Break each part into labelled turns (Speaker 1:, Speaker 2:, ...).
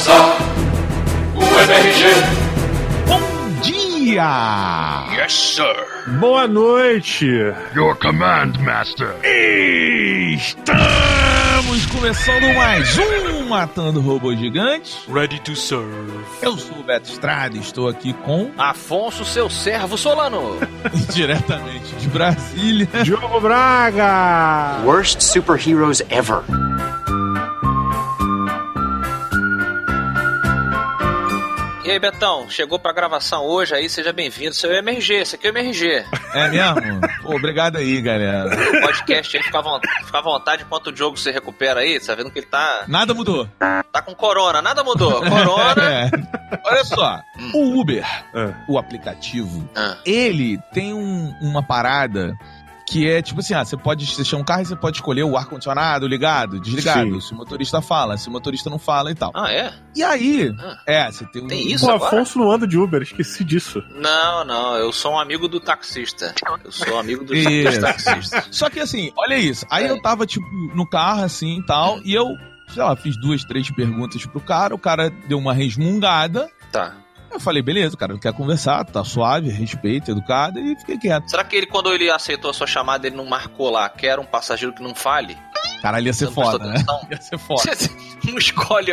Speaker 1: começar o MRG.
Speaker 2: Bom dia!
Speaker 1: Yes, sir.
Speaker 3: Boa noite!
Speaker 4: Your command, Master.
Speaker 2: Estamos começando mais um Matando Robôs Gigantes.
Speaker 1: Ready to serve.
Speaker 2: Eu sou o Beto Estrada e estou aqui com,
Speaker 5: Afonso, seu servo Solano.
Speaker 2: diretamente de Brasília,
Speaker 3: Diogo Braga!
Speaker 6: Worst superheroes ever.
Speaker 5: E aí, Betão, chegou pra gravação hoje aí, seja bem-vindo. Seu MRG, esse aqui é o MRG.
Speaker 2: É mesmo? Pô, obrigado aí, galera.
Speaker 5: O podcast aí, fica à vontade, fica à vontade enquanto o jogo se recupera aí, tá vendo que ele tá,
Speaker 2: Nada mudou.
Speaker 5: tá com corona, nada mudou. Corona.
Speaker 2: É. Olha só, o Uber,
Speaker 3: É.
Speaker 2: o aplicativo,
Speaker 5: Ah,
Speaker 2: ele tem um- uma parada que é tipo assim, ah, você pode deixar um carro e você pode escolher o ar-condicionado ligado, desligado,
Speaker 3: Sim.
Speaker 2: se o motorista fala, se o motorista não fala e tal.
Speaker 5: Ah, é?
Speaker 2: E aí,
Speaker 5: Ah.
Speaker 2: é, você tem um...
Speaker 5: Tem isso
Speaker 3: Pô,
Speaker 5: agora?
Speaker 3: Afonso não anda de Uber, esqueci disso.
Speaker 5: Não, não, eu sou um amigo do taxista. Eu sou amigo dos taxistas.
Speaker 2: Só que assim, olha isso. Aí
Speaker 5: É.
Speaker 2: eu tava, tipo, no carro, assim e tal, e eu, sei lá, fiz duas, três perguntas pro cara, o cara deu uma resmungada.
Speaker 5: Tá.
Speaker 2: Eu falei, beleza, o cara não quer conversar, tá suave, respeito, educado, e fiquei quieto.
Speaker 5: Será que ele, quando ele aceitou a sua chamada, ele não marcou lá, quer um passageiro que não fale?
Speaker 2: Caralho, ia ser
Speaker 5: Você
Speaker 2: foda, né? Ia ser foda.
Speaker 5: Não escolhe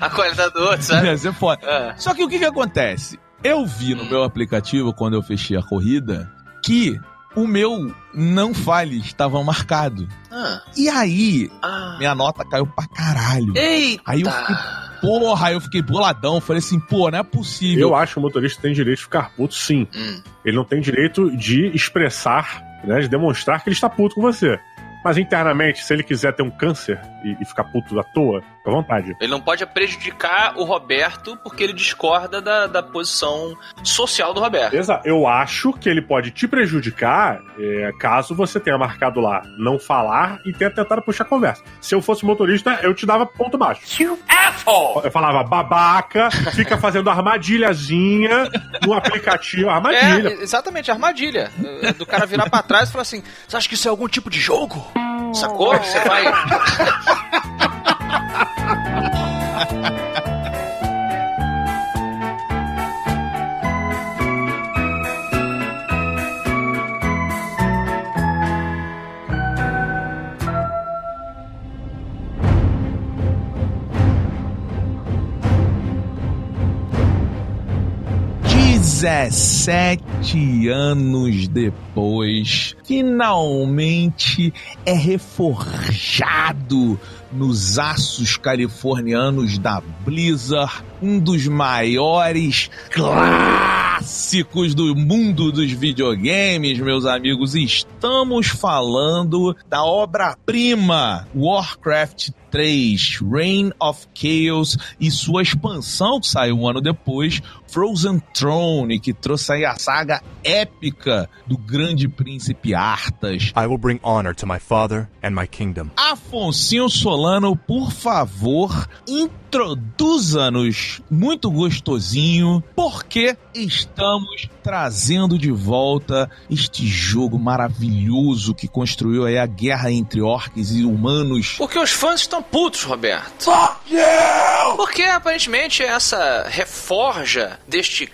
Speaker 5: a qualidade do outro, sabe?
Speaker 2: Ia ser foda.
Speaker 5: É.
Speaker 2: Só que o que que acontece? Eu vi no
Speaker 5: Hum.
Speaker 2: meu aplicativo, quando eu fechei a corrida, que o meu não fale estava marcado.
Speaker 5: Ah,
Speaker 2: E aí,
Speaker 5: ah.
Speaker 2: minha nota caiu pra caralho.
Speaker 5: Eita!
Speaker 2: Aí eu fiquei, porra, aí eu fiquei boladão. Falei assim, pô, não é possível.
Speaker 3: Eu acho que o motorista tem direito de ficar puto, sim.
Speaker 5: Hum.
Speaker 3: Ele não tem direito de expressar, né, de demonstrar que ele está puto com você. Mas internamente, se ele quiser ter um câncer e, e ficar puto à toa, fica à vontade.
Speaker 5: Ele não pode prejudicar o Roberto porque ele discorda da, da posição social do Roberto.
Speaker 3: Exato. Eu acho que ele pode te prejudicar é, caso você tenha marcado lá não falar e tenha tentado puxar a conversa. Se eu fosse motorista, eu te dava ponto baixo.
Speaker 1: You asshole!
Speaker 3: Eu falava babaca, fica fazendo armadilhazinha no aplicativo. Armadilha.
Speaker 5: É, exatamente, armadilha. É, Do cara virar pra trás e falar assim: Você acha que isso é algum tipo de jogo? Sacou? Você vai.
Speaker 2: Dezessete anos depois, finalmente é reforjado nos aços californianos da Blizzard, um dos maiores clássicos do mundo dos videogames, meus amigos. Estamos falando da obra-prima Warcraft 3, Reign of Chaos e sua expansão que saiu um ano depois, Frozen Throne, que trouxe aí a saga épica do grande príncipe Arthas.
Speaker 7: I will bring honor to my father and my kingdom.
Speaker 2: Afonsinho Solano, por favor, introduza-nos muito gostosinho, porque estamos trazendo de volta este jogo maravilhoso que construiu aí a guerra entre orcs e humanos.
Speaker 5: Porque os fãs estão putos, Roberto.
Speaker 1: Fuck you!
Speaker 5: Porque aparentemente essa reforja deste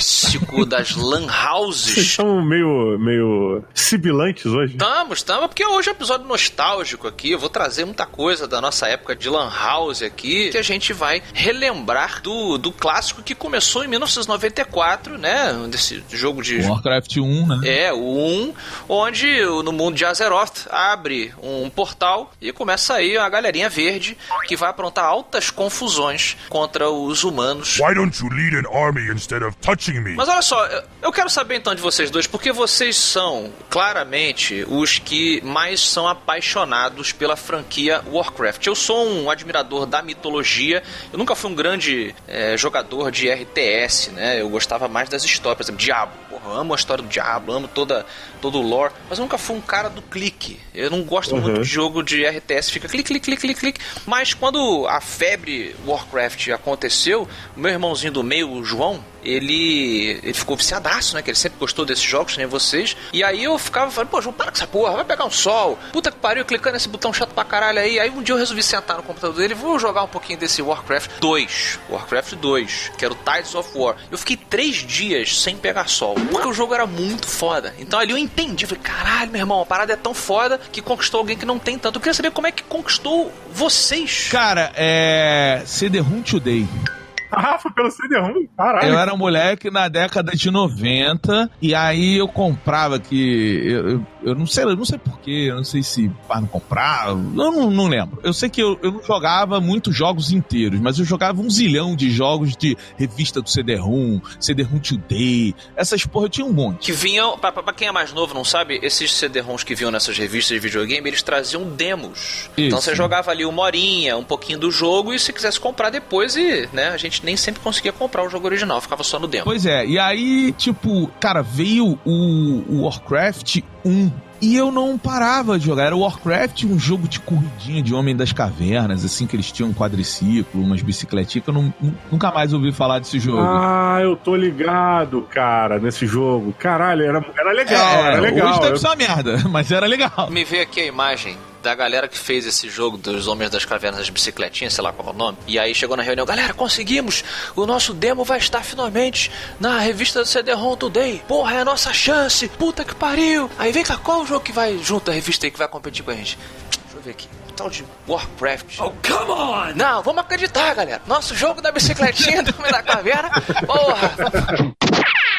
Speaker 5: clássico das lan
Speaker 3: Vocês
Speaker 5: houses.
Speaker 3: estão meio, meio sibilantes hoje.
Speaker 5: Estamos, estamos, porque hoje é um episódio nostálgico aqui. Eu vou trazer muita coisa da nossa época de Lan House aqui, que a gente vai relembrar do, do clássico que começou em 1994, né? Desse jogo de.
Speaker 2: Warcraft 1, né?
Speaker 5: É, o 1, onde no mundo de Azeroth abre um portal e começa aí a galerinha verde que vai aprontar altas confusões contra os humanos.
Speaker 4: Why don't you lead an army instead of touching
Speaker 5: Mas olha só, eu- quero saber então de vocês dois, porque vocês são claramente os que mais são apaixonados pela franquia Warcraft. Eu sou um admirador da mitologia, eu nunca fui um grande eh, jogador de RTS, né? Eu gostava mais das histórias, por exemplo, Diablo. Porra, amo a história do Diablo, amo toda, todo o lore, mas eu nunca fui um cara do clique. Eu não gosto muito de jogo de RTS, fica clique, clique, clique, clique, clique. Mas quando a febre Warcraft aconteceu, meu irmãozinho do meio, o João, ele, ele ficou viciadaço, né? Que ele sempre gostou desses jogos, nem vocês. E aí eu ficava falando, pô, João, para com essa porra, vai pegar um sol. Puta que pariu, clicando nesse botão chato pra caralho aí. Aí um dia eu resolvi sentar no computador dele, vou jogar um pouquinho desse Warcraft 2. Warcraft 2, que era o Tides of War. Eu fiquei três dias sem pegar sol, porque o jogo era muito foda. Então ali eu entendi, falei, caralho, meu irmão, a parada é tão foda que conquistou alguém que não tem tanto. Eu queria saber como é que conquistou vocês.
Speaker 2: Cara, é. CD-ROM Today.
Speaker 3: Ah, foi pelo CD-ROM? Caralho.
Speaker 2: Eu era um moleque na década de 90 e aí eu comprava que. Eu, eu, eu não sei, eu não sei porquê, eu não sei se para não comprar, eu não, não lembro. Eu sei que eu, eu não jogava muitos jogos inteiros, mas eu jogava um zilhão de jogos de revista do CD-ROM, CD-ROM Today, essas porra, eu tinha um monte.
Speaker 5: Que vinham, pra, pra quem é mais novo não sabe, esses CD-ROMs que vinham nessas revistas de videogame, eles traziam demos. Então
Speaker 2: Isso.
Speaker 5: você jogava ali uma horinha, um pouquinho do jogo, e se quisesse comprar depois, e né, a gente nem sempre conseguia comprar o jogo original, ficava só no demo.
Speaker 2: Pois é, e aí, tipo, cara, veio o, o Warcraft 1. E eu não parava de jogar. Era o Warcraft, um jogo de corridinha de Homem das Cavernas, assim, que eles tinham um quadriciclo, umas bicicletinhas, que eu não- nu- nunca mais ouvi falar desse jogo.
Speaker 3: Ah, eu tô ligado, cara, nesse jogo. Caralho, era, era legal,
Speaker 2: É,
Speaker 3: era legal.
Speaker 2: Hoje deve
Speaker 3: Eu-
Speaker 2: ser uma merda, mas era legal.
Speaker 5: Me veio aqui a imagem da galera que fez esse jogo dos Homens das Cavernas das Bicicletinhas, sei lá qual é o nome. E aí chegou na reunião, galera, conseguimos! O nosso demo vai estar finalmente na revista do CD-ROM Today. Porra, é a nossa chance! Puta que pariu! Aí vem cá, qual o jogo que vai junto da revista aí que vai competir com a gente? Deixa eu ver aqui. Tal de Warcraft. Oh, come on! Não, vamos acreditar, galera. Nosso jogo da bicicletinha do Homem da Caverna. Porra!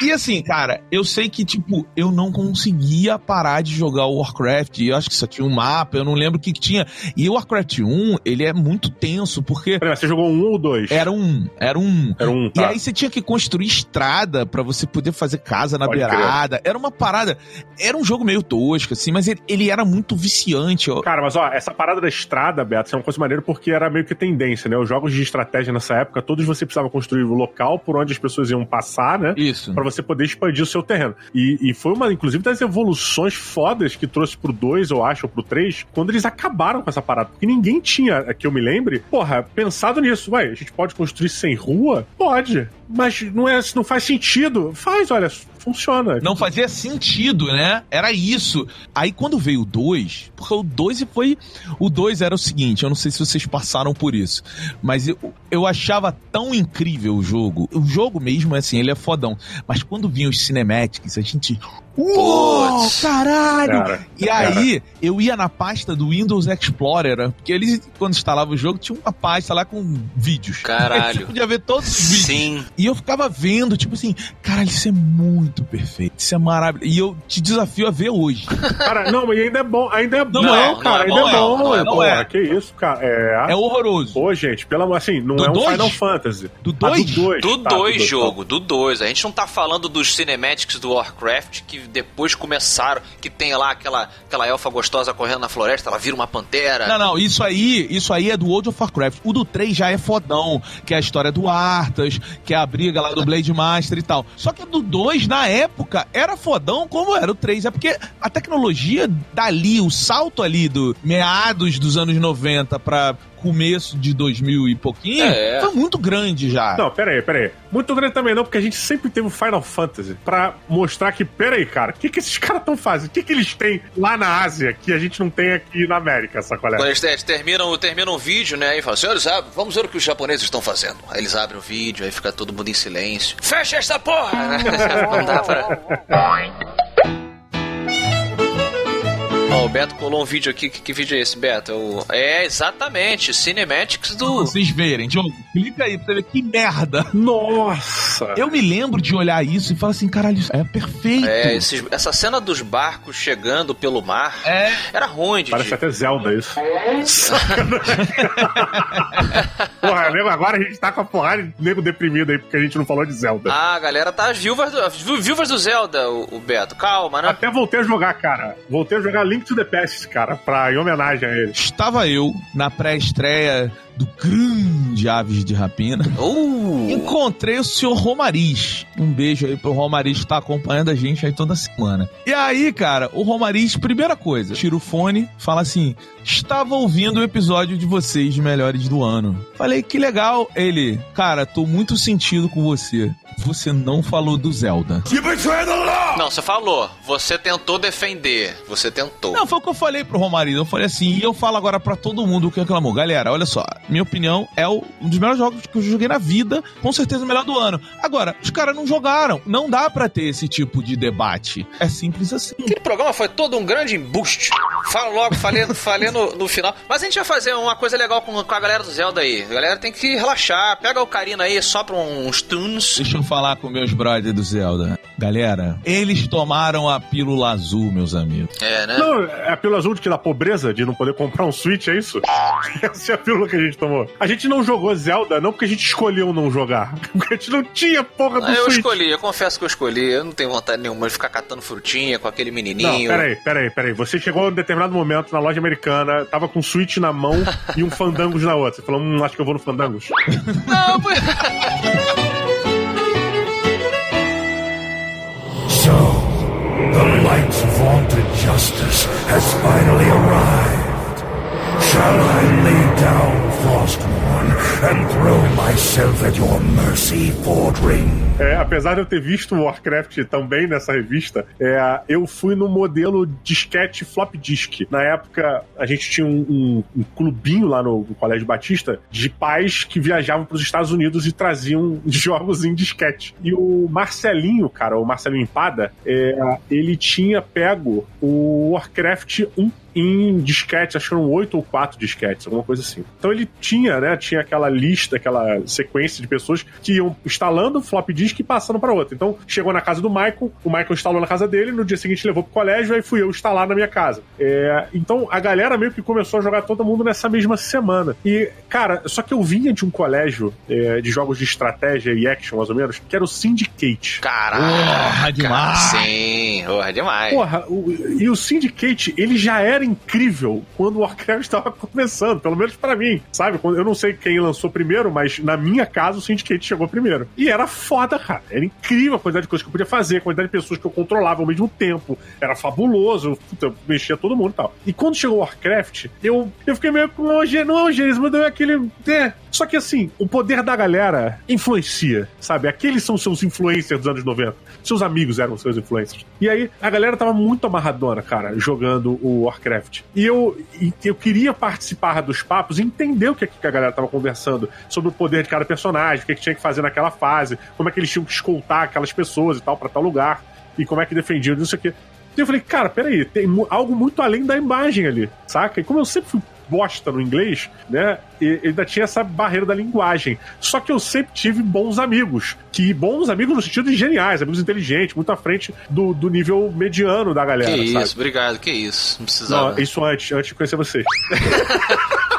Speaker 2: E assim, cara, eu sei que, tipo, eu não conseguia parar de jogar o Warcraft. Eu acho que só tinha um mapa, eu não lembro o que, que tinha. E o Warcraft 1, ele é muito tenso, porque
Speaker 3: Peraí, você jogou um ou dois?
Speaker 2: era um, era um.
Speaker 3: Era um,
Speaker 2: E
Speaker 3: tá.
Speaker 2: aí você tinha que construir estrada pra você poder fazer casa na
Speaker 3: Pode
Speaker 2: beirada. Era uma parada. Era um jogo meio tosco, assim, mas ele, ele era muito viciante.
Speaker 3: Cara, mas ó, essa parada da estrada, Beto, isso é uma coisa maneira porque era meio que tendência, né? Os jogos de estratégia nessa época, todos você precisava construir o local por onde as pessoas iam passar, né?
Speaker 2: Isso.
Speaker 3: Pra você poder expandir o seu terreno. E, e foi uma, inclusive, das evoluções fodas que trouxe pro 2, eu acho, ou pro 3, quando eles acabaram com essa parada. Porque ninguém tinha, que eu me lembre, porra, pensado nisso. Ué, a gente pode construir sem rua? Pode. Mas não, é, não faz sentido. Faz, olha, funciona.
Speaker 2: Não fazia sentido, né? Era isso. Aí quando veio o 2, porque o 2 foi. O 2 era o seguinte, eu não sei se vocês passaram por isso, mas eu, eu achava tão incrível o jogo. O jogo mesmo, assim, ele é fodão. Mas quando vinham os cinematics, a gente. Uou, caralho!
Speaker 3: Cara,
Speaker 2: E aí, eu ia na pasta do Windows Explorer, porque eles, quando instalava o jogo, tinha uma pasta lá com vídeos.
Speaker 5: Caralho.
Speaker 2: Você podia ver todos os vídeos.
Speaker 5: Sim.
Speaker 2: E eu ficava vendo, tipo assim, caralho, isso é muito perfeito, isso é maravilhoso. E eu te desafio a ver hoje.
Speaker 3: Cara, não, mas ainda é bom, ainda é bom,
Speaker 2: Não é,
Speaker 3: cara,
Speaker 5: não é
Speaker 3: ainda é
Speaker 5: bom,
Speaker 3: bom.
Speaker 5: não é,
Speaker 2: não é.
Speaker 3: que isso, cara. É.
Speaker 2: É horroroso.
Speaker 3: Pô, gente, pelo amor assim, não
Speaker 2: Do
Speaker 3: é um
Speaker 2: dois?
Speaker 3: Final Fantasy.
Speaker 2: Do
Speaker 3: Ah,
Speaker 2: 2?
Speaker 3: do 2.
Speaker 5: Do
Speaker 3: tá,
Speaker 5: 2,
Speaker 3: tá.
Speaker 5: jogo, do 2. A gente não tá falando dos cinematics do Warcraft que depois começaram, que tem lá aquela, aquela elfa gostosa correndo na floresta, ela vira uma pantera.
Speaker 2: Não, não, isso aí, isso aí é do World of Warcraft. O do 3 já é fodão, que é a história do Arthas, que é a briga lá do Blade Master e tal. Só que do 2, na época, era fodão como era o 3. É porque a tecnologia dali, o salto ali do meados dos anos 90 pra começo de 2000 e pouquinho,
Speaker 5: É.
Speaker 2: foi muito grande já.
Speaker 3: Não, pera aí, pera aí. Muito grande também não, porque a gente sempre teve o Final Fantasy pra mostrar que, pera aí, cara, o que, que esses caras estão fazendo? O que, que eles têm lá na Ásia que a gente não tem aqui na América, sacolé?
Speaker 5: Quando eles, eles terminam, terminam um vídeo, né? E falam, senhores, ab- vamos ver o que os japoneses estão fazendo. Aí eles abrem o vídeo, aí fica todo mundo em silêncio. Fecha essa porra! Não dá pra. Ó, o Beto colou um vídeo aqui. Que, que vídeo é esse, Beto? É o- É, exatamente. Cinematics
Speaker 2: Pra
Speaker 5: do.
Speaker 2: vocês verem, Diogo, clica aí pra você ver que merda.
Speaker 3: Nossa!
Speaker 2: Eu me lembro de olhar isso e falar assim, caralho, isso é perfeito.
Speaker 5: É, esses- essa cena dos barcos chegando pelo mar
Speaker 2: É.
Speaker 5: era ruim de.
Speaker 3: Parece até Zelda isso. Porra, nego, agora a gente tá com a porrada de nego deprimido aí porque a gente não falou de Zelda.
Speaker 5: Ah, a galera tá as viúvas do, as vi- viúvas do Zelda, o, o Beto. Calma, né?
Speaker 3: Até voltei a jogar, cara. Voltei a jogar Link to the Past, cara, pra, em homenagem a ele.
Speaker 2: Estava eu na pré-estreia do grande Aves de Rapina.
Speaker 5: Uh!
Speaker 2: Encontrei o senhor Romariz. Um beijo aí pro Romariz que tá acompanhando a gente aí toda semana. E aí, cara, o Romariz, primeira coisa, tira o fone, fala assim: estava ouvindo o episódio de vocês de melhores do ano. Falei, que legal. Ele, cara, tô muito sentido com você. Você não falou do Zelda.
Speaker 5: Não, você falou. Você tentou defender. Você tentou.
Speaker 2: Não, foi o que eu falei pro Romarinho. Eu falei assim, e eu falo agora pra todo mundo que reclamou. Galera, olha só, minha opinião é o- um dos melhores jogos que eu joguei na vida, com certeza o melhor do ano. Agora, os caras não jogaram. Não dá pra ter esse tipo de debate. É simples assim.
Speaker 5: Aquele programa foi todo um grande embuste. Falo logo, falei, falei no, no final. Mas a gente vai fazer uma coisa legal com, com a galera do Zelda aí. A galera tem que relaxar. Pega o Karina aí, sopra uns tunes.
Speaker 2: Deixa eu falar com meus brothers do Zelda. Galera, eles tomaram a pílula azul, meus amigos.
Speaker 5: É, né?
Speaker 3: Não, é a pílula azul de que da pobreza, de não poder comprar um Switch, é isso? Essa é a pílula que a gente tomou. A gente não jogou Zelda, não porque a gente escolheu não jogar. Porque a gente não tinha porra do
Speaker 5: Ah, eu
Speaker 3: Switch.
Speaker 5: escolhi, eu confesso que eu escolhi. Eu não tenho vontade nenhuma de ficar catando frutinha com aquele
Speaker 3: Não,
Speaker 5: menininho.
Speaker 3: peraí, peraí, peraí. Você chegou em determinado momento na loja americana, tava com um Switch na mão e um Fandangos na outra. Você falou, hum, acho que eu vou no Fandangos.
Speaker 5: Não,
Speaker 4: So, the light's vaunted justice has finally arrived. Shall I lay down Frostmourne and throw myself at your mercy, Fordring?
Speaker 3: É, apesar de eu ter visto Warcraft também nessa revista, é, eu fui no modelo disquete flop disk. Na época, a gente tinha um, um- um clubinho lá no, no Colégio Batista de pais que viajavam para os Estados Unidos e traziam jogos em disquete. E o Marcelinho, cara, o Marcelinho Empada, é, ele tinha pego o Warcraft 1 em disquete, acho que eram oito ou quatro disquetes, alguma coisa assim. Então ele tinha, né, tinha aquela lista, aquela sequência de pessoas que iam instalando o flop disk e passando para outra. Então chegou na casa do Michael, o Michael instalou na casa dele, no dia seguinte levou pro colégio, aí fui eu instalar na minha casa. É, então a galera meio que começou a jogar todo mundo nessa mesma semana. E, cara, só que eu vinha de um colégio é, de jogos de estratégia e action, mais ou menos, que era o Syndicate.
Speaker 5: Caralho.
Speaker 2: Porra, demais.
Speaker 5: Sim, porra, demais.
Speaker 3: Porra, o- e o Syndicate, ele já era incrível quando o Warcraft estava começando, pelo menos pra mim, sabe? Eu não sei quem lançou primeiro, mas na minha casa o Syndicate chegou primeiro. E era foda, cara. Era incrível a quantidade de coisas que eu podia fazer, a quantidade de pessoas que eu controlava ao mesmo tempo. Era fabuloso, puta, eu mexia todo mundo e tal. E quando chegou o Warcraft, eu, eu fiquei meio com não, hoje, mas deu aquele. É. Só que assim, o poder da galera influencia, sabe? Aqueles são seus influencers dos anos 90. Seus amigos eram seus influencers. E aí, a galera tava muito amarradona, cara, jogando o Warcraft. E eu, eu queria participar dos papos e entender o que, que a galera tava conversando sobre o poder de cada personagem, o que, que tinha que fazer naquela fase, como é que eles tinham que escoltar aquelas pessoas e tal, pra tal lugar, e como é que defendiam, não sei o quê. E eu falei, cara, peraí, tem algo muito além da imagem ali, saca? E como eu sempre fui bosta no inglês, né? E ainda tinha essa barreira da linguagem. Só que eu sempre tive bons amigos. Que bons amigos no sentido de geniais, amigos inteligentes, muito à frente do, do nível mediano da galera.
Speaker 5: Que
Speaker 3: sabe?
Speaker 5: isso, obrigado, que isso. Não precisava.
Speaker 3: Não, isso antes, antes de conhecer vocês.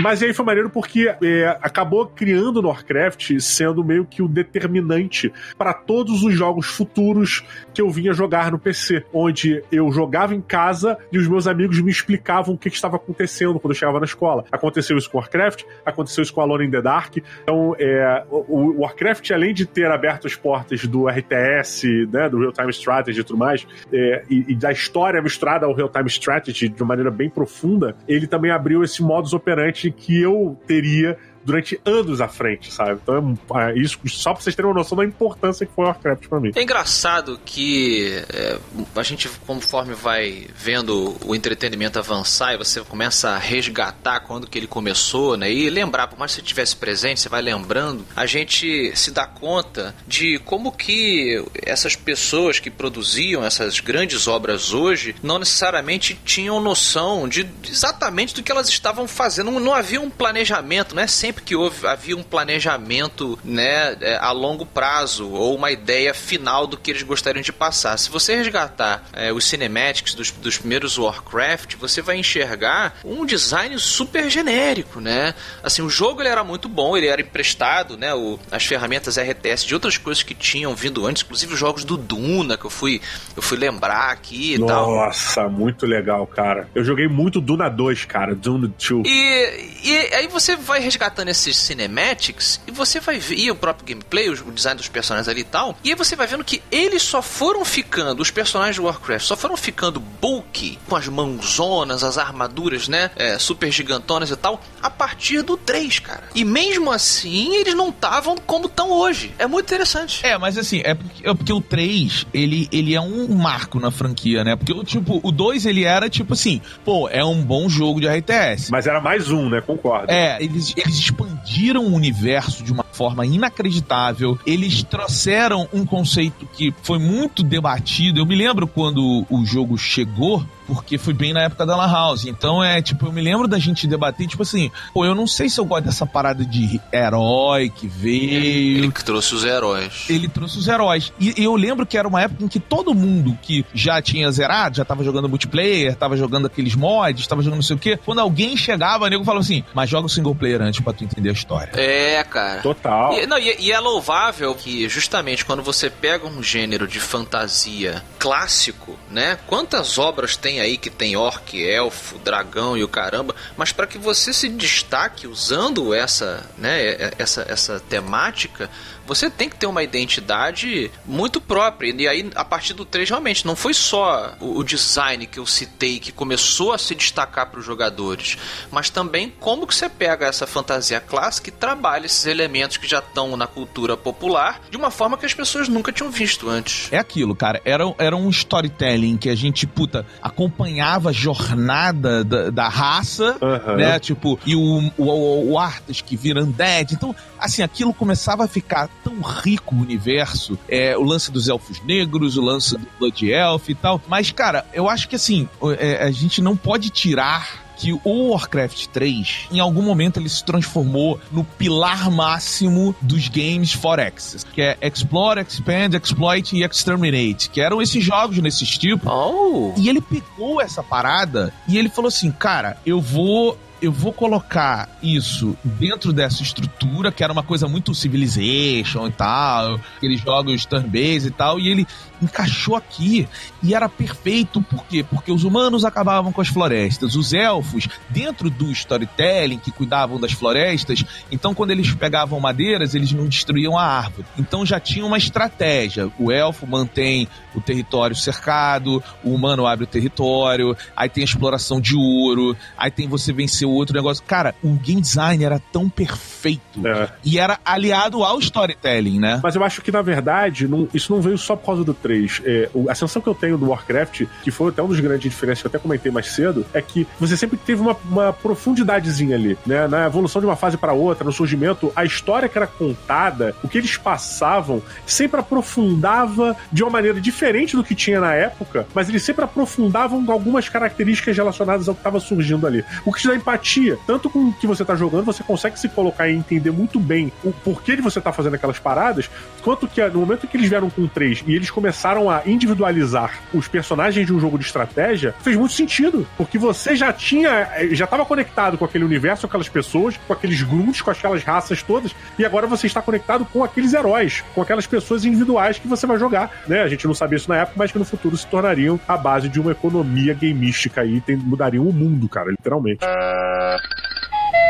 Speaker 3: Mas aí foi maneiro porque é, acabou criando no Warcraft sendo meio que o determinante para todos os jogos futuros que eu vinha jogar no PC, onde eu jogava em casa e os meus amigos me explicavam o que, que estava acontecendo quando eu chegava na escola. Aconteceu isso com Warcraft, aconteceu isso com Alone in the Dark. Então, é, o, o Warcraft, além de ter aberto as portas do RTS, né, do Real Time Strategy e tudo mais, é, e, e da história misturada ao Real Time Strategy de maneira bem profunda, ele também abriu esse modus operandi que eu teria durante anos à frente, sabe? Então, é, isso só pra vocês terem uma noção da importância que foi o Warcraft pra mim.
Speaker 5: É engraçado que é, a gente, conforme vai vendo o entretenimento avançar e você começa a resgatar quando que ele começou, né? E lembrar, por mais que você estivesse presente, você vai lembrando, a gente se dá conta de como que essas pessoas que produziam essas grandes obras hoje não necessariamente tinham noção de exatamente do que elas estavam fazendo. Não, não havia um planejamento, não é sempre que houve, havia um planejamento né, é, a longo prazo ou uma ideia final do que eles gostariam de passar. Se você resgatar é, os cinematics dos, dos primeiros Warcraft, você vai enxergar um design super genérico, né? Assim, o jogo ele era muito bom, ele era emprestado, né? O, as ferramentas RTS de outras coisas que tinham vindo antes, inclusive os jogos do Duna que eu fui, eu fui lembrar aqui e tal.
Speaker 3: Nossa, muito legal, cara. Eu joguei muito Duna 2, cara, Duna 2.
Speaker 5: E, e aí você vai resgatar nesses cinematics e você vai ver, e o próprio gameplay, o design dos personagens ali e tal, e aí você vai vendo que eles só foram ficando, os personagens de Warcraft só foram ficando bulky, com as mãozonas, as armaduras, né, é, super gigantonas e tal, a partir do 3, cara. E mesmo assim, eles não estavam como estão hoje. É muito interessante.
Speaker 2: É, mas assim, é porque, é porque o 3, ele, ele é um marco na franquia, né? Porque, tipo, o 2, ele era, tipo assim, pô, é um bom jogo de RTS.
Speaker 3: Mas era mais um, né? Concordo.
Speaker 2: É, eles, eles expandiram o universo de uma forma inacreditável. Eles trouxeram um conceito que foi muito debatido. Eu me lembro quando o jogo chegou, porque foi bem na época da Lan House. Então é tipo, eu me lembro da gente debater, tipo assim, pô, eu não sei se eu gosto dessa parada de herói que veio.
Speaker 5: Ele que trouxe os heróis.
Speaker 2: Ele trouxe os heróis. E eu lembro que era uma época em que todo mundo que já tinha zerado, já tava jogando multiplayer, tava jogando aqueles mods, tava jogando não sei o quê. Quando alguém chegava, o nego falava assim, mas joga o single player antes pra tu entender a história.
Speaker 5: É, cara.
Speaker 3: Total.
Speaker 5: E, não, e, e é louvável que justamente quando você pega um gênero de fantasia clássico, né? Quantas obras tem aí que tem orc, elfo, dragão e o caramba, mas para que você se destaque usando essa, né, essa, essa temática, você tem que ter uma identidade muito própria. E aí, a partir do 3, realmente, não foi só o, o design que eu citei que começou a se destacar para os jogadores, mas também como que você pega essa fantasia clássica e trabalha esses elementos que já estão na cultura popular de uma forma que as pessoas nunca tinham visto antes.
Speaker 2: É aquilo, cara. Era, era um storytelling que a gente, puta, acompanhava a jornada da, da raça,
Speaker 3: Aham.
Speaker 2: né? Tipo, e o, o, o Arthas que vira undead. Então, assim, aquilo começava a ficar tão rico o universo. É, o lance dos elfos negros, o lance do Blood Elf e tal. Mas, cara, eu acho que, assim, é, a gente não pode tirar que o Warcraft 3, em algum momento, ele se transformou no pilar máximo dos games for Access, que é Explore, Expand, Exploit e Exterminate, que eram esses jogos nesse tipo.
Speaker 5: Oh!
Speaker 2: E ele pegou essa parada e ele falou assim, cara, eu vou eu vou colocar isso dentro dessa estrutura, que era uma coisa muito Civilization e tal, aqueles jogos turn-based e tal, e ele encaixou aqui e era perfeito, por quê? Porque os humanos acabavam com as florestas, os elfos, dentro do storytelling, que cuidavam das florestas, então quando eles pegavam madeiras, eles não destruíam a árvore. Então já tinha uma estratégia. O elfo mantém o território cercado, o humano abre o território, aí tem a exploração de ouro, aí tem você vencer o outro negócio. Cara, o game design era tão perfeito
Speaker 3: É.
Speaker 2: e era aliado ao storytelling, né?
Speaker 3: Mas eu acho que, na verdade, não- isso não veio só por causa do 3. É, a sensação que eu tenho do Warcraft, que foi até um dos grandes diferenças que eu até comentei mais cedo, é que você sempre teve uma, uma profundidadezinha ali, né? Na evolução de uma fase para outra, no surgimento, a história que era contada, o que eles passavam, sempre aprofundava de uma maneira diferente do que tinha na época, mas eles sempre aprofundavam algumas características relacionadas ao que estava surgindo ali. O que te dá empatia, tanto com o que você tá jogando, você consegue se colocar e entender muito bem o porquê de você tá fazendo aquelas paradas, quanto que no momento que eles vieram com o 3 e eles começaram a individualizar os personagens de um jogo de estratégia, fez muito sentido, porque você já tinha, eh, já estava conectado com aquele universo, com aquelas pessoas, com aqueles grunts, com aquelas raças todas, e agora você está conectado com aqueles heróis, com aquelas pessoas individuais que você vai jogar, né? A gente não sabia isso na época, mas que no futuro se tornariam a base de uma economia gameística aí, mudariam o mundo, cara, literalmente.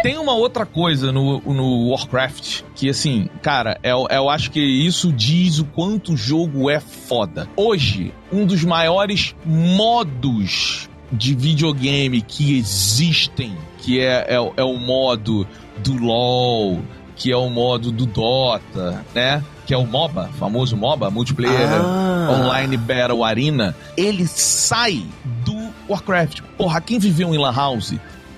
Speaker 2: Tem uma outra coisa no, no Warcraft que, assim, cara, eu, eu acho que isso diz o quanto o jogo é foda. Hoje, um dos maiores modos de videogame que existem, que é, é, o- é o modo do LoL, que é o modo do Dota, né? Que é o MOBA, famoso MOBA, Multiplayer
Speaker 5: Ah.
Speaker 2: Online Battle Arena, ele sai do Warcraft. Porra, quem viveu em Lan House,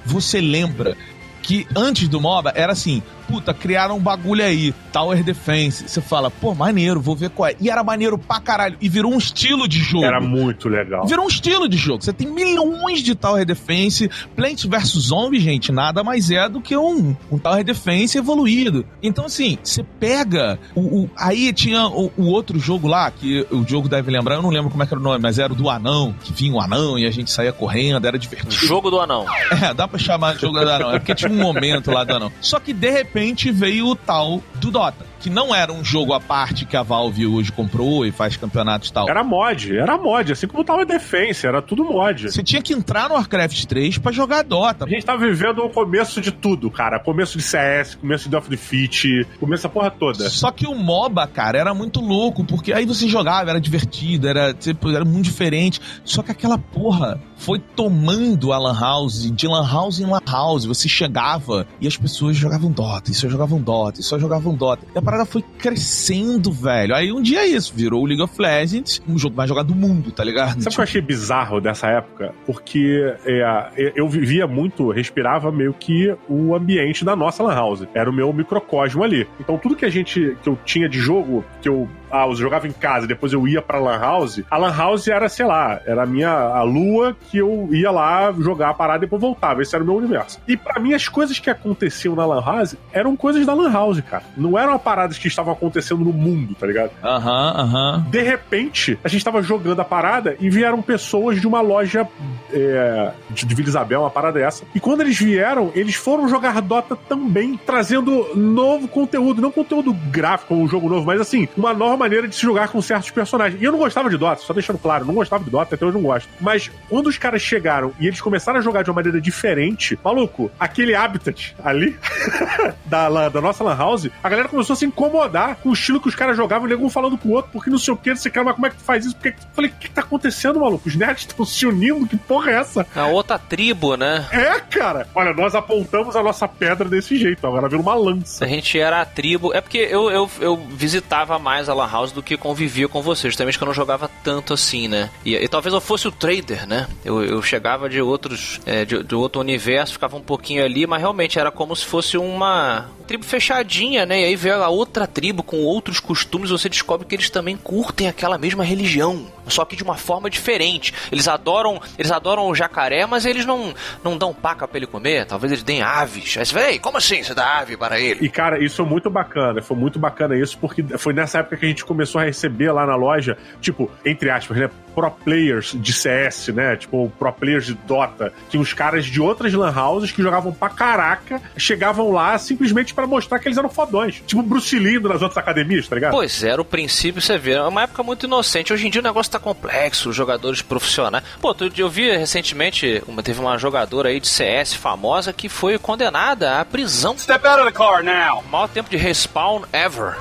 Speaker 2: você lembra que antes do MOBA era assim, puta, criaram um bagulho aí, Tower Defense. Você fala, pô, maneiro, vou ver qual é. E era maneiro pra caralho. E virou um estilo de jogo.
Speaker 3: Era muito legal.
Speaker 2: Virou um estilo de jogo. Você tem milhões de Tower Defense. Plants vs Zombie, gente, nada mais é do que um, um Tower Defense evoluído. Então, assim, você pega. O, o- aí tinha o, o outro jogo lá, que o jogo deve lembrar, eu não lembro como é que era o nome, mas era o do anão, que vinha um anão e a gente saía correndo, era divertido.
Speaker 5: Jogo do anão.
Speaker 2: É, dá pra chamar de jogo do anão. É porque tinha um momento lá do anão. Só que de repente veio o tal do Dota. Que não era um jogo à parte que a Valve hoje comprou e faz campeonatos e tal.
Speaker 3: Era mod, era mod, assim como tava Defense, era tudo mod.
Speaker 2: Você tinha que entrar no Warcraft 3 pra jogar Dota.
Speaker 3: A gente tava vivendo o começo de tudo, cara. Começo de CS, começo de Off Defeat, começo da porra toda.
Speaker 2: Só que o MOBA, cara, era muito louco, porque aí você jogava, era divertido, era, tipo, era muito diferente. Só que aquela porra foi tomando a Lan House, de Lan House em Lan House. Você chegava e as pessoas jogavam Dota, e só jogavam Dota, e só jogavam Dota. E a parada foi crescendo, velho. Aí um dia é isso, virou o League of Legends, um jogo mais jogado do mundo, tá ligado?
Speaker 3: Sabe o que eu achei bizarro dessa época? Porque é, eu vivia muito, respirava meio que o ambiente da nossa Lan House. Era o meu microcosmo ali. Então tudo que a gente, que eu tinha de jogo, que eu ah, eu jogava em casa e depois eu ia pra Lan House, a Lan House era, sei lá, era a minha a lua que eu ia lá jogar a parada e depois voltava. Esse era o meu universo. E para mim, as coisas que aconteciam na Lan House eram coisas da Lan House, cara. Não eram paradas que estavam acontecendo no mundo, tá ligado?
Speaker 2: Aham, aham.
Speaker 3: De repente, a gente tava jogando a parada e vieram pessoas de uma loja é, de, de Vila Isabel, uma parada dessa. E quando eles vieram, eles foram jogar Dota também, trazendo novo conteúdo. Não conteúdo gráfico, um jogo novo, mas assim, uma nova maneira de se jogar com certos personagens. E eu não gostava de Dota, só deixando claro, não gostava de Dota, até hoje não gosto. Mas quando os caras chegaram e eles começaram a jogar de uma maneira diferente, maluco, aquele habitat ali da, da nossa Lan House, a galera começou a se incomodar com o estilo que os caras jogavam, o nego um falando com o outro, porque não sei o que, você quer, mas como é que tu faz isso? Porque... Eu falei, o que tá acontecendo, maluco? Os nerds estão se unindo, que porra é essa?
Speaker 5: A outra tribo, né?
Speaker 3: É, cara. Olha, nós apontamos a nossa pedra desse jeito, agora vira uma lança.
Speaker 5: A gente era a tribo. É porque eu, eu, eu visitava mais a Lan House do que convivia com vocês, justamente que eu não jogava tanto assim, né? E, e talvez eu fosse o trader, né? Eu, eu chegava de outros. É, de, de, outro universo, ficava um pouquinho ali, mas realmente era como se fosse uma tribo fechadinha, né? E aí vê a outra tribo com outros costumes, você descobre que eles também curtem aquela mesma religião, só que de uma forma diferente. Eles adoram, eles adoram o jacaré, mas eles não, não dão paca pra ele comer. Talvez eles deem aves. Aí você vê, como assim você dá ave para ele?
Speaker 3: E cara, isso é muito bacana. Foi muito bacana isso, porque foi nessa época que a gente começou a receber lá na loja, tipo, entre aspas, né? Pro players de CS, né? Tipo, pro players de Dota. Tinha uns caras de outras lan houses que jogavam pra caraca, chegavam lá simplesmente para mostrar que eles eram fodões. Tipo Bruce Lee nas outras academias, tá ligado?
Speaker 5: Pois era o princípio, você vê. É uma época muito inocente. Hoje em dia o negócio tá complexo, jogadores profissionais. Pô, eu vi recentemente, uma, teve uma jogadora aí de CS famosa que foi condenada à prisão.
Speaker 1: Step out of the car now!
Speaker 5: Maior tempo de respawn ever.